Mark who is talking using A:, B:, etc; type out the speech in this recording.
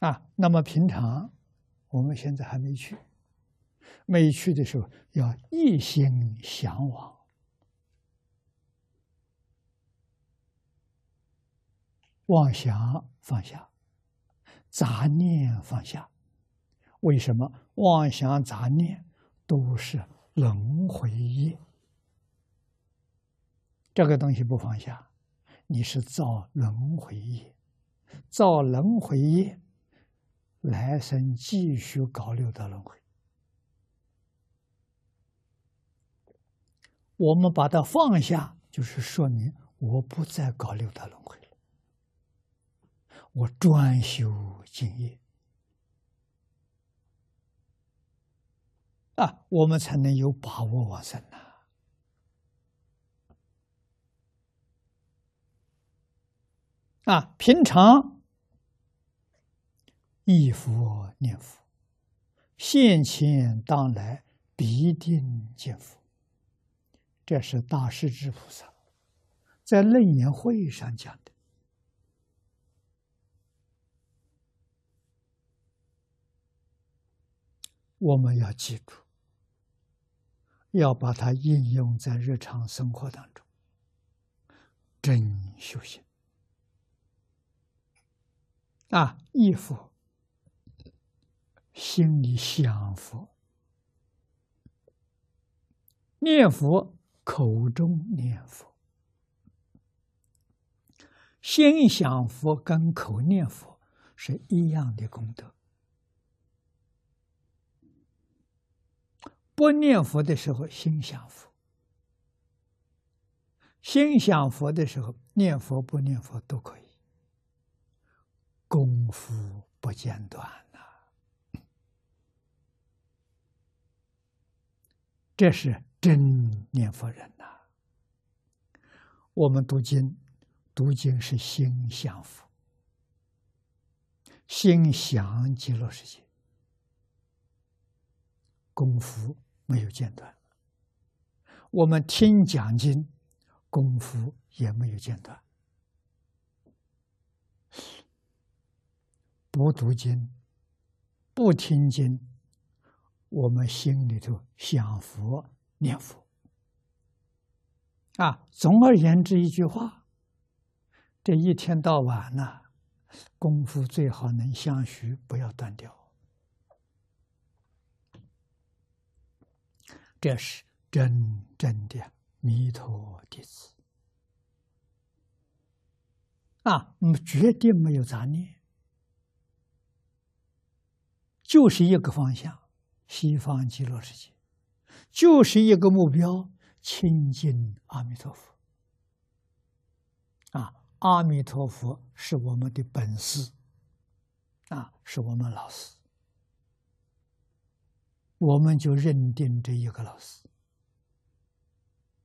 A: 啊，那么平常我们现在还没去，没去的时候要一心向往，妄想放下，杂念放下。为什么妄想杂念都是轮回业？这个东西不放下，你是造轮回业，造轮回业。来生继续搞六道轮回，我们把它放下，就是说明我不再搞六道轮回了，我专修净业啊，我们才能有把握往生呐。啊，平常。忆佛念佛，现前当来必定见佛。这是大势至菩萨在楞严会上讲的。我们要记住，要把它应用在日常生活当中，真修行啊！忆佛。心里想佛，念佛，口中念佛，心想佛跟口念佛是一样的功德。不念佛的时候，心想佛；心想佛的时候，念佛不念佛都可以，功夫不间断。这是真念佛人呐！我们读经，读经是心想佛，心想极乐世界，功夫没有间断。我们听讲经，功夫也没有间断。不读经，不听经。我们心里头想佛念佛啊，总而言之一句话，这一天到晚呢，功夫最好能相续，不要断掉。这是真正的弥陀弟子啊，我们绝对没有杂念，就是一个方向。西方极乐世界，就是一个目标：亲近阿弥陀佛。啊，阿弥陀佛是我们的本师，啊，是我们老师，我们就认定这一个老师。